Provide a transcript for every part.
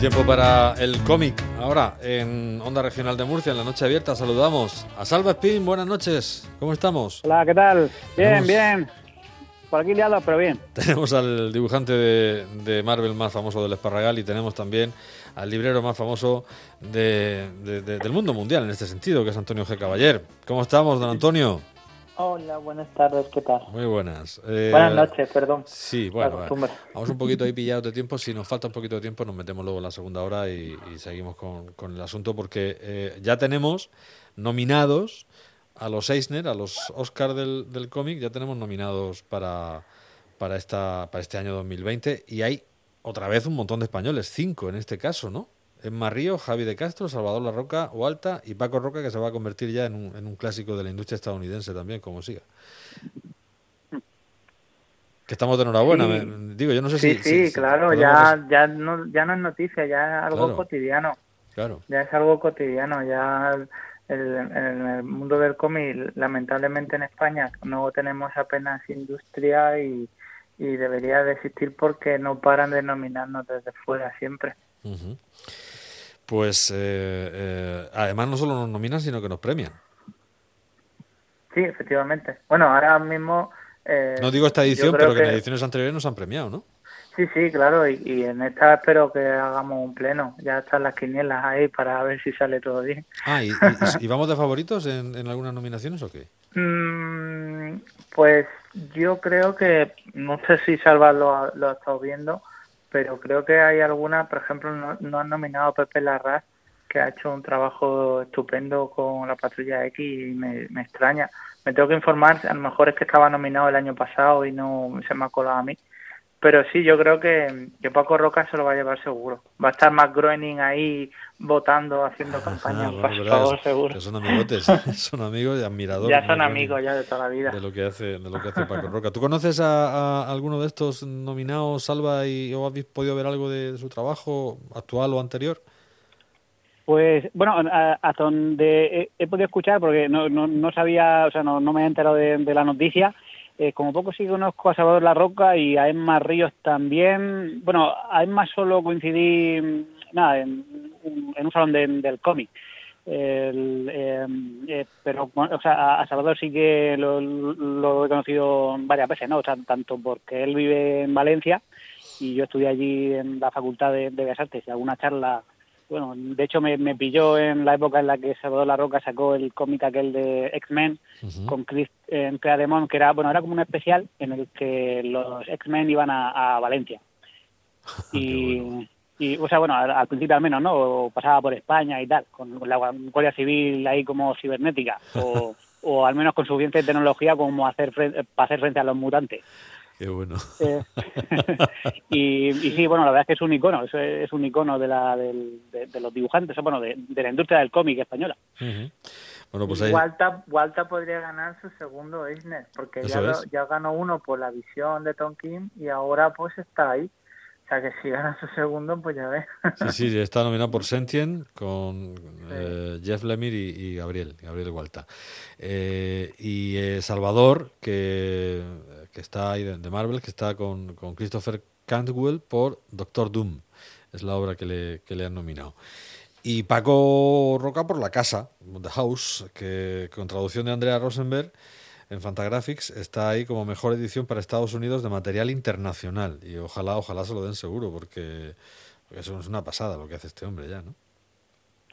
tiempo para el cómic. Ahora, en Onda Regional de Murcia, en la noche abierta, saludamos a Salva Spin. Buenas noches, ¿cómo estamos? Hola, ¿qué tal? Bien, bien. Por aquí liado, pero bien. Tenemos al dibujante de, de, Marvel más famoso del Esparragal y tenemos también al librero más famoso de, del mundo mundial en este sentido, que es Antonio G. Caballer. ¿Cómo estamos, don Antonio? Hola, buenas tardes, ¿qué tal? Muy buenas. Eh, buenas noches, perdón. Sí, bueno, vamos un poquito ahí pillados de tiempo. Si nos falta un poquito de tiempo, nos metemos luego en la segunda hora y, seguimos con, con, el asunto, porque eh, ya tenemos nominados a los Eisner, a los Oscar del, del cómic, ya tenemos nominados para, para, esta, para este año 2020 y hay otra vez un montón de españoles, cinco en este caso, ¿no? Emma Río, Javi de Castro, Salvador La Roca, Alta y Paco Roca, que se va a convertir ya en un, en un clásico de la industria estadounidense también, como siga. Que estamos de enhorabuena, digo, yo no sé sí, si... Sí, claro, ya, ya, no, ya no es noticia, ya es algo cotidiano. Claro. Ya es algo cotidiano, ya el, en el mundo del cómic, lamentablemente en España no tenemos apenas industria y, y debería de existir porque no paran de nominarnos desde fuera siempre. Pues eh, eh, además no solo nos nominan, sino que nos premian. Sí, efectivamente. Bueno, ahora mismo... Eh, no digo esta edición, pero que, en ediciones anteriores nos han premiado, ¿no? Sí, sí, claro, y, en esta espero que hagamos un pleno. Ya están las quinielas ahí para ver si sale todo bien. Ah, ¿y, y, vamos de favoritos en, algunas nominaciones o qué? Mm, pues yo creo que, no sé si Salva lo, lo ha estado viendo, pero creo que hay alguna, por ejemplo, no, han nominado a Pepe Larraz, que ha hecho un trabajo estupendo con la Patrulla X y me, extraña. Me tengo que informar, a lo mejor es que estaba nominado el año pasado y no se me ha colado a mí. Pero sí, yo creo que, que Paco Roca se lo va a llevar seguro. Va a estar más Groening ahí votando, haciendo campaña, ah, seguro. son amigotes, son amigos y admiradores. Ya son amigos ya de toda la vida. De lo que hace, de lo que hace Paco Roca. ¿Tú conoces a, alguno de estos nominados, Salva, y o has podido ver algo de, su trabajo actual o anterior? Pues bueno, hasta donde he, podido escuchar, porque no, no, sabía, o sea, no, me he enterado de, de la noticia, eh, como poco sí conozco a Salvador La Roca y a Emma Ríos también. Bueno, a Emma solo coincidí mm, nada, en, un salón del cómic. Em, eh, pero o sea, a Salvador sí que lo, he conocido varias veces, ¿no? O sea, tanto porque él vive en Valencia y yo estudié allí en la Facultad de, de Bellas Artes y alguna charla bueno, de hecho me, me, pilló en la época en la que Salvador La Roca sacó el cómic aquel de X-Men con Chris eh, Claremont, que era, bueno, era como un especial en el que los X-Men iban a, Valencia. y, y, o sea, bueno, al, principio al menos, ¿no? pasaba por España y tal, con la Guardia Civil ahí como cibernética, o, o al menos con suficiente tecnología como hacer frente, para hacer frente a los mutantes. Qué bueno. Eh, y, sí, bueno, la verdad es que es un icono, es, es un icono de, la, de, los dibujantes, bueno, de, la industria del cómic española. Bueno, pues ahí... Walter, podría ganar su segundo Eisner, porque ya, ya ganó uno por la visión de Tom King y ahora pues está ahí. O sea que si gana su segundo, pues ya ves. Sí, sí, está nominado por Sentient con eh, Jeff Lemire y, Gabriel, Gabriel Walta. Eh, y Salvador, que que está ahí de, Marvel, que está con, con, Christopher Cantwell por Doctor Doom. Es la obra que le, que le han nominado. Y Paco Roca por La Casa, The House, que con traducción de Andrea Rosenberg en Fantagraphics está ahí como mejor edición para Estados Unidos de material internacional. Y ojalá, ojalá se lo den seguro, porque, porque eso es una pasada lo que hace este hombre ya, ¿no?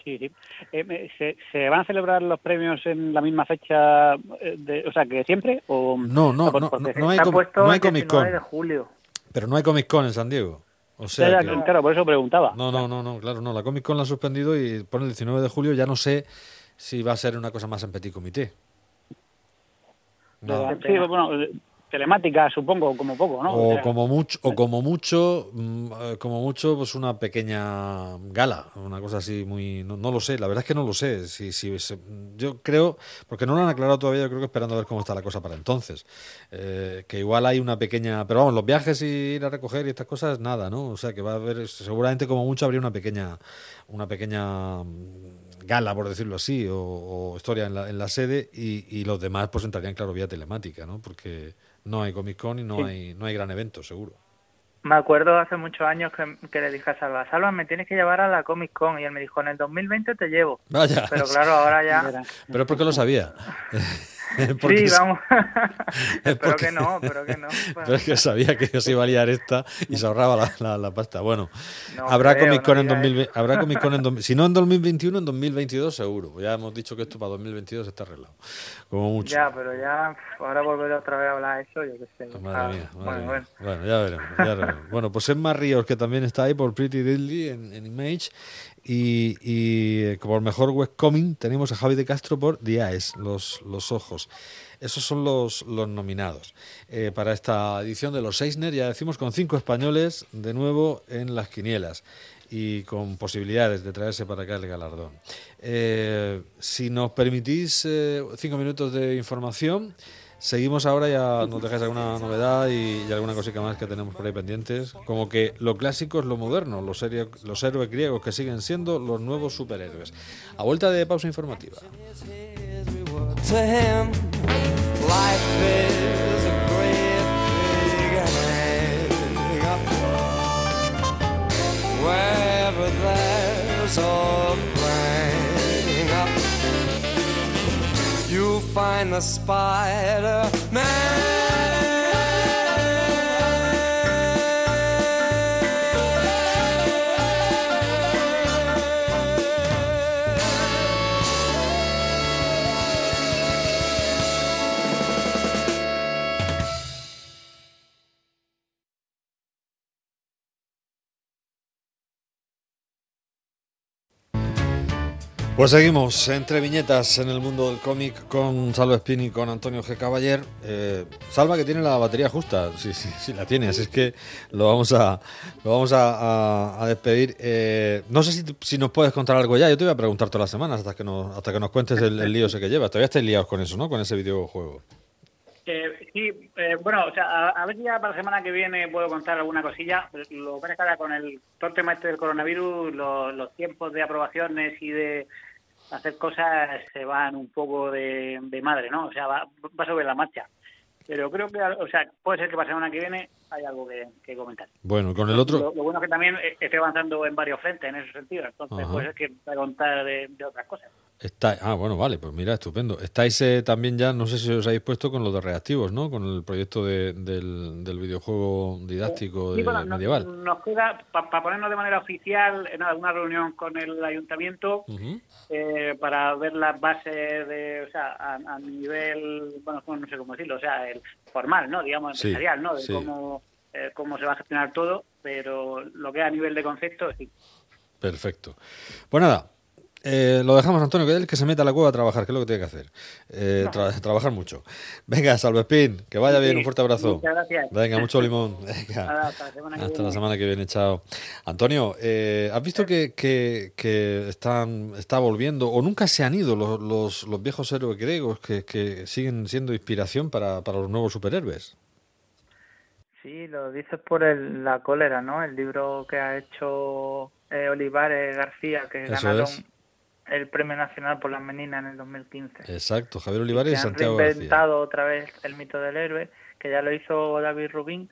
Sí, sí. Eh, ¿se, van a celebrar los premios en la misma fecha, eh, o sea, que siempre? O, no, no, no, no, hay, no hay Comic Con. De julio. Pero no hay Comic Con en San Diego. O sea, claro, por eso preguntaba. No, no, no, no, claro, no. La Comic Con la ha suspendido y pone el 19 de julio. Ya no sé si va a ser una cosa más en petit comité. No. Sí, bueno, telemática, supongo, como poco, ¿no? O, como mucho, o como mucho, mm, eh, como mucho, pues una pequeña gala, una cosa así muy, no, lo sé, la verdad es que no lo sé. Si, si, yo creo, porque no lo han aclarado todavía, yo creo que esperando a ver cómo está la cosa para entonces, eh, que igual hay una pequeña, pero vamos, los viajes y ir a recoger y estas cosas, nada, ¿no? O sea, que va a haber, seguramente como mucho habría una pequeña, una pequeña gala, por decirlo así, o, historia en la, en la sede y, y los demás pues entrarían, claro, vía telemática, ¿no? Porque no hay Comic Con y no hay no hay gran evento, seguro. Me acuerdo hace muchos años que, le dije a Salva, Salva, me tienes que llevar a la Comic Con. Y él me dijo, en el 2020 te llevo. Vaya. Pero claro, ahora ya... Pero es porque lo sabía. sí, vamos. pero que no, pero que no. Pero es que sabía que se iba a liar esta y se ahorraba la, la, pasta. Bueno, habrá Comic Con en 2020, habrá Comic Con en si no en 2021, en 2022 seguro. Ya hemos dicho que esto para 2022 está arreglado. Como mucho. Ya, pero ya ahora volver otra vez a hablar de eso, yo qué sé. Madre mía, madre bueno, Bueno. bueno, ya veremos, ya veremos. bueno, pues Emma Ríos, que también está ahí por Pretty Deadly en, en Image. Y, y eh, por mejor webcomic tenemos a Javi de Castro por The Eyes, los, los ojos. Esos son los, los nominados eh, para esta edición de los Eisner, ya decimos, con cinco españoles de nuevo en las quinielas y con posibilidades de traerse para acá el galardón. Eh, si nos permitís cinco minutos de información. Seguimos ahora, ya nos dejáis alguna novedad y, alguna cosita más que tenemos por ahí pendientes. Como que lo clásico es lo moderno, los, los héroes griegos que siguen siendo los nuevos superhéroes. A vuelta de pausa informativa. whenever there's a bang up. You'll find the Spider Man. Pues seguimos entre viñetas en el mundo del cómic con Salva Spini y con Antonio G. Caballer. Eh, Salva que tiene la batería justa, sí, sí, sí la tiene, así es que lo vamos a, lo vamos a, despedir. Eh, no sé si, si, nos puedes contar algo ya, yo te voy a preguntar todas las semanas hasta que nos, hasta que nos cuentes el, lío ese que llevas. Todavía estáis liados con eso, ¿no? Con ese videojuego. Eh, sí, eh, bueno, o sea, a, ver si ya para la semana que viene puedo contar alguna cosilla. Lo que pasa con el todo el tema este del coronavirus, los tiempos de aprobaciones y de hacer cosas se van un poco de, madre, ¿no? O sea, va, va, sobre la marcha. Pero creo que, o sea, puede ser que para la semana que viene hay algo que, comentar. Bueno, con el otro... Lo, bueno es que también estoy avanzando en varios frentes en ese sentido, entonces puede ser que va a contar de otras cosas. Está, ah, bueno, vale, pues mira, estupendo. Estáis eh, también ya, no sé si os habéis puesto con los de reactivos, ¿no? Con el proyecto de, del, del, videojuego didáctico de, medieval. Nos, queda, para ponernos de manera oficial, en alguna reunión con el ayuntamiento eh, para ver las bases de, o sea, a, nivel, bueno, no sé cómo decirlo, o sea, el formal, ¿no? Digamos, empresarial, ¿no? De cómo, eh, cómo se va a gestionar todo, pero lo que es a nivel de concepto, sí. Perfecto. Pues nada, eh, lo dejamos, Antonio, que se meta a la cueva a trabajar, que es lo que tiene que hacer. Eh, trabajar mucho. Venga, Salvespín, que vaya bien, un fuerte abrazo. Muchas gracias. Venga, mucho limón. hasta, la semana, que, viene. chao. Antonio, eh, ¿has visto que, que, están, está volviendo, o nunca se han ido los, los, viejos héroes griegos que, siguen siendo inspiración para, para los nuevos superhéroes? Sí, lo dices por el, la cólera, ¿no? El libro que ha hecho Olivares García, que ganaron el Premio Nacional por las Meninas en el 2015. Exacto, Javier Olivares y, y Santiago han inventado otra vez el mito del héroe, que ya lo hizo David Rubin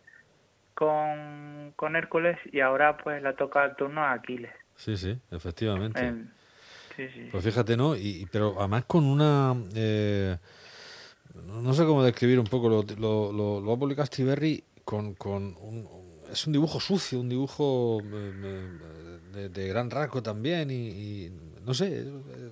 con, con Hércules y ahora pues le toca el turno a Aquiles. Sí, sí, efectivamente. sí, sí. Pues fíjate, ¿no? Y, pero además con una... Eh, no sé cómo describir un poco, lo, lo, lo, lo ha publicado con, con un, es un dibujo sucio, un dibujo eh, de, de, gran rasgo también y no sé, eh,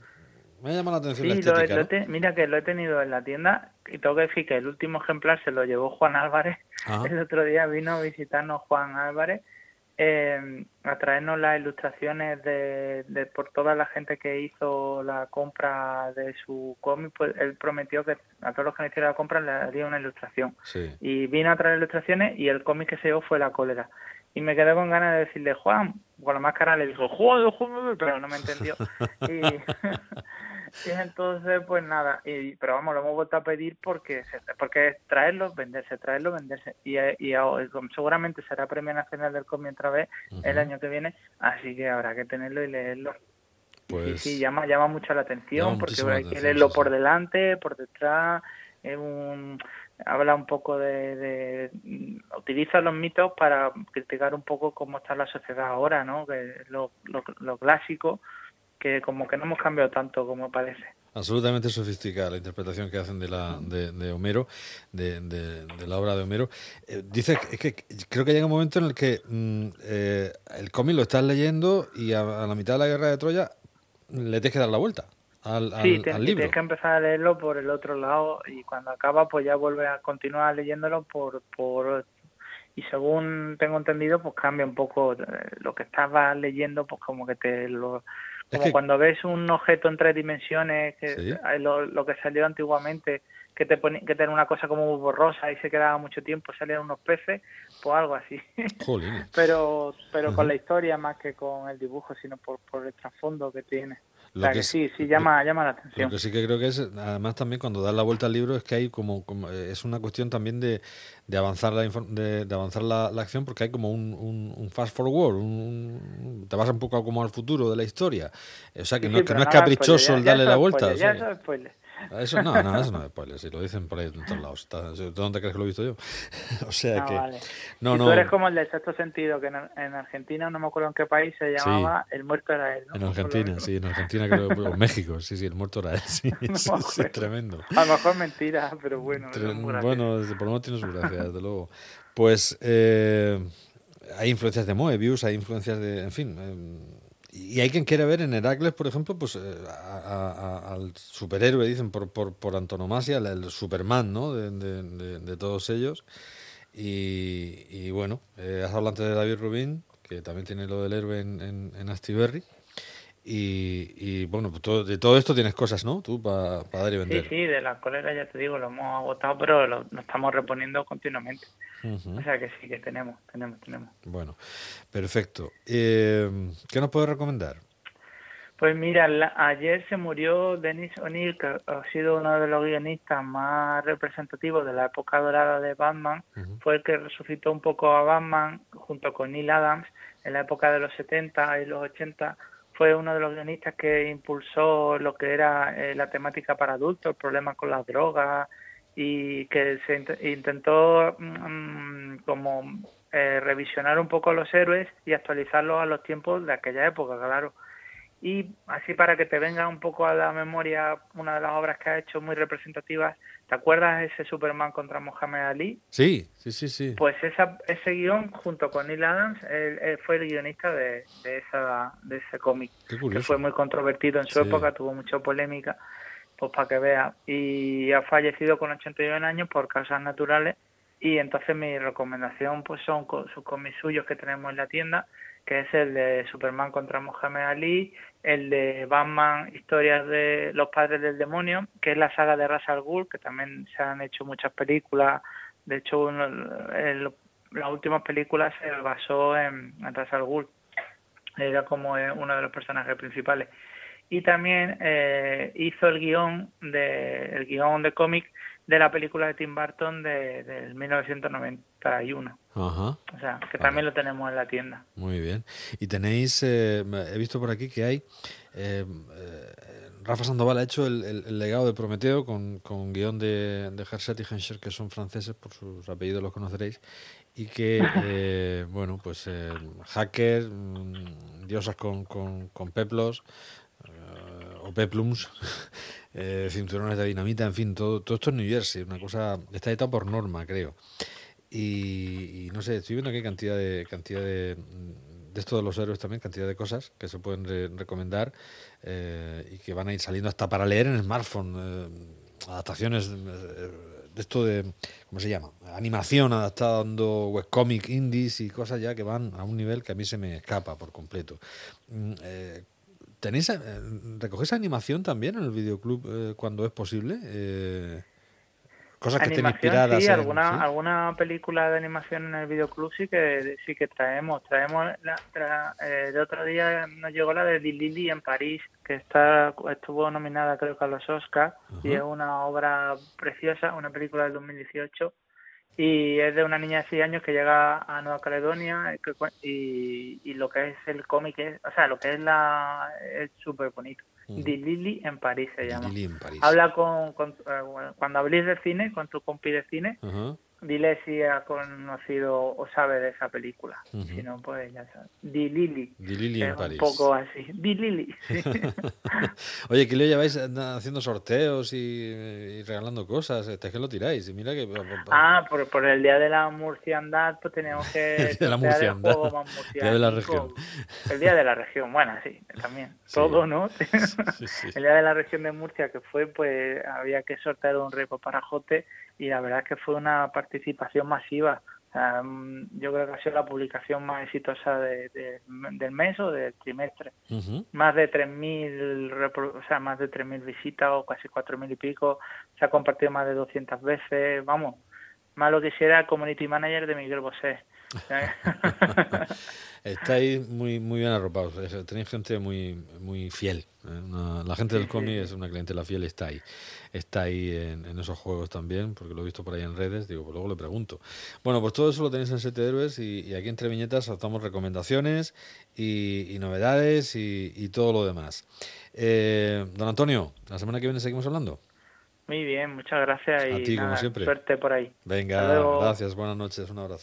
me ha llamado la atención la estética. mira que lo he tenido en la tienda y tengo que decir que el último ejemplar se lo llevó Juan Álvarez. El otro día vino a visitarnos Juan Álvarez eh, a traernos las ilustraciones de, por toda la gente que hizo la compra de su cómic. Pues él prometió que a todos los que hicieron la compra le haría una ilustración. Y vino a traer ilustraciones y el cómic que se llevó fue La Cólera y me quedé con ganas de decirle Juan, con la máscara le dijo Juan, Juan, pero no me entendió. y, entonces, pues nada, y, pero vamos, lo hemos vuelto a pedir porque porque es traerlo, venderse, traerlo, venderse. Y, y, seguramente será Premio Nacional del Cómic otra vez el año que viene, así que habrá que tenerlo y leerlo. Pues, sí, llama, llama mucho la atención porque hay que leerlo por delante, por detrás, es un habla un poco de, utiliza los mitos para criticar un poco cómo está la sociedad ahora, ¿no? Que lo, lo, clásico, que como que no hemos cambiado tanto como parece. Absolutamente sofisticada la interpretación que hacen de, la, de, Homero, de, de, la obra de Homero. Eh, dice que, creo que llega un momento en el que mm, eh, el cómic lo estás leyendo y a, la mitad de la guerra de Troya le tienes que dar la vuelta al, sí, tienes que empezar a leerlo por el otro lado y cuando acaba pues ya vuelve a continuar leyéndolo por, por y como tengo entendido pues cambia un poco eh, lo que estabas leyendo pues como que te lo como cuando ves un objeto en tres dimensiones que lo, que salió antiguamente que te pone, que tenía una cosa como borrosa y se quedaba mucho tiempo salían unos peces pues algo así. Pero pero con la historia más que con el dibujo sino por, por el trasfondo que tiene lo que, sí, sí, llama, llama la atención. Lo que sí que creo que es, además también cuando das la vuelta al libro, es que hay como, eh, es una cuestión también de, de avanzar la de, avanzar la, acción, porque hay como un, un, fast forward, un, te vas un poco como al futuro de la historia. O sea, que no, que no es caprichoso el darle la vuelta. ya eso es eso no, no, eso no es spoiler, si lo dicen por ahí en todos lados. ¿De dónde crees que lo he visto yo? o sea que. No, no. Tú eres como el del sexto sentido, que en, Argentina, no me acuerdo en qué país, se llamaba El muerto era él. En Argentina, sí, en Argentina creo, en México, sí, sí, el muerto era él, sí, sí, tremendo. A lo mejor mentira, pero bueno. bueno, por lo menos tiene su gracia, desde luego. Pues eh, hay influencias de Moebius, hay influencias de. En fin. Eh, y hay quien quiere ver en Heracles, por ejemplo, pues eh, al superhéroe, dicen por, por, por antonomasia, el, Superman, ¿no? De, todos ellos. Y, bueno, eh, has hablado antes de David Rubin, que también tiene lo del héroe en, en, en. Y, y, bueno, pues todo, de todo esto tienes cosas, ¿no? Tú para dar y vender. Sí, sí, de la cólera ya te digo, lo hemos agotado, pero lo, estamos reponiendo continuamente. O sea que sí, que tenemos, tenemos, tenemos. Bueno, perfecto. Eh, ¿Qué nos puedes recomendar? Pues mira, ayer se murió Denis O'Neill, que ha sido uno de los guionistas más representativos de la época dorada de Batman. Fue el que resucitó un poco a Batman junto con Neil Adams en la época de los 70 y los 80 fue uno de los guionistas que impulsó lo que era eh, la temática para adultos, problemas con las drogas y que se intentó mm, como eh, revisionar un poco los héroes y actualizarlos a los tiempos de aquella época, claro. Y así para que te venga un poco a la memoria una de las obras que ha hecho muy representativas, ¿te acuerdas ese Superman contra Mohamed Ali? Sí, sí, sí, sí. Pues esa, ese guion, junto con Neil Adams, él, fue el guionista de, de, esa, de ese cómic, que fue muy controvertido en su época, tuvo mucha polémica, pues para que vea. Y ha fallecido con 81 años por causas naturales y entonces mi recomendación pues son sus cómics suyos que tenemos en la tienda, que es el de Superman contra Mohamed Ali, el de Batman, historias de los padres del demonio, que es la saga de Ra's al Ghul, que también se han hecho muchas películas. De hecho, las últimas películas se basó en, en Ra's al Ghul. Era como eh, uno de los personajes principales. Y también eh, hizo el guion de el guion de cómic de la película de Tim Burton de, del 1991. Ajá. O sea, que también lo tenemos en la tienda. Muy bien. Y tenéis, eh, he visto por aquí que hay, eh, eh, Rafa Sandoval ha hecho el, legado de Prometeo con, con guion de, de Herset y Henscher, que son franceses, por sus apellidos los conoceréis, y que, bueno, pues hacker, mm, diosas con, con, con peplos, o peplums, eh, cinturones de dinamita, en fin, todo, esto es New Jersey, una cosa, está editado por norma, creo. Y, no sé, estoy viendo hay cantidad de, cantidad de, de esto de los héroes también, cantidad de cosas que se pueden recomendar eh, y que van a ir saliendo hasta para leer en smartphone, eh, adaptaciones de esto de, ¿cómo se llama? Animación adaptando webcomic indies y cosas ya que van a un nivel que a mí se me escapa por completo. Mm, ¿Tenéis, eh, ¿Recogéis animación también en el videoclub eh, cuando es posible? Eh, cosas que estén inspiradas sí, alguna, alguna película de animación en el videoclub sí que sí que traemos. Traemos la, eh, de otro día nos llegó la de Lili en París, que está estuvo nominada creo que a los Oscars y es una obra preciosa, una película del 2018 y es de una niña de 6 años que llega a Nueva Caledonia y, y lo que es el cómic es, o sea, lo que es la es súper bonito. Di Lili en París se llama. Lili en París. Habla con, con- eh, cuando habléis de cine, con tu compi de cine. Dile si ha conocido o sabe de esa película. Ujú. Si no, pues ya sabes. Di Lili. Di Lili en un París. poco así. Di Lili. sí. Oye, que le lleváis haciendo sorteos y, y regalando cosas. Este es que lo tiráis. Y mira que. ah, por, por el día de la murciandad, pues teníamos que. El de la el murciandad. juego más Día de la murciánico. El día de la región, bueno, sí, también. Sí. Todo, ¿no? Sí. El día de la región de Murcia que fue, pues había que sortear un repo para Jote y la verdad es que fue una participación masiva. Yo creo que ha sido la publicación más exitosa de- de- del mes o del trimestre. Ujú. Más de 3.000 repro- o sea, más de 3.000 visitas o casi 4.000 y pico. Se ha compartido más de 200 veces. Vamos, más lo que hiciera el community manager de Miguel Bosé. Estáis muy muy bien arropados. Tenéis gente muy muy fiel. ¿eh? Una- la gente del cómic sí. es una clientela fiel. Está ahí. Está ahí en, en esos juegos también, porque lo he visto por ahí en redes. Digo, pues luego le pregunto. Bueno, pues todo eso lo tenéis en Siete Héroes y, y aquí entre viñetas damos recomendaciones y, y novedades y, y todo lo demás. Eh, don Antonio, la semana que viene seguimos hablando. Muy bien, muchas gracias y A ti, como nada, siempre. suerte por ahí. Venga, gracias, buenas noches, un abrazo.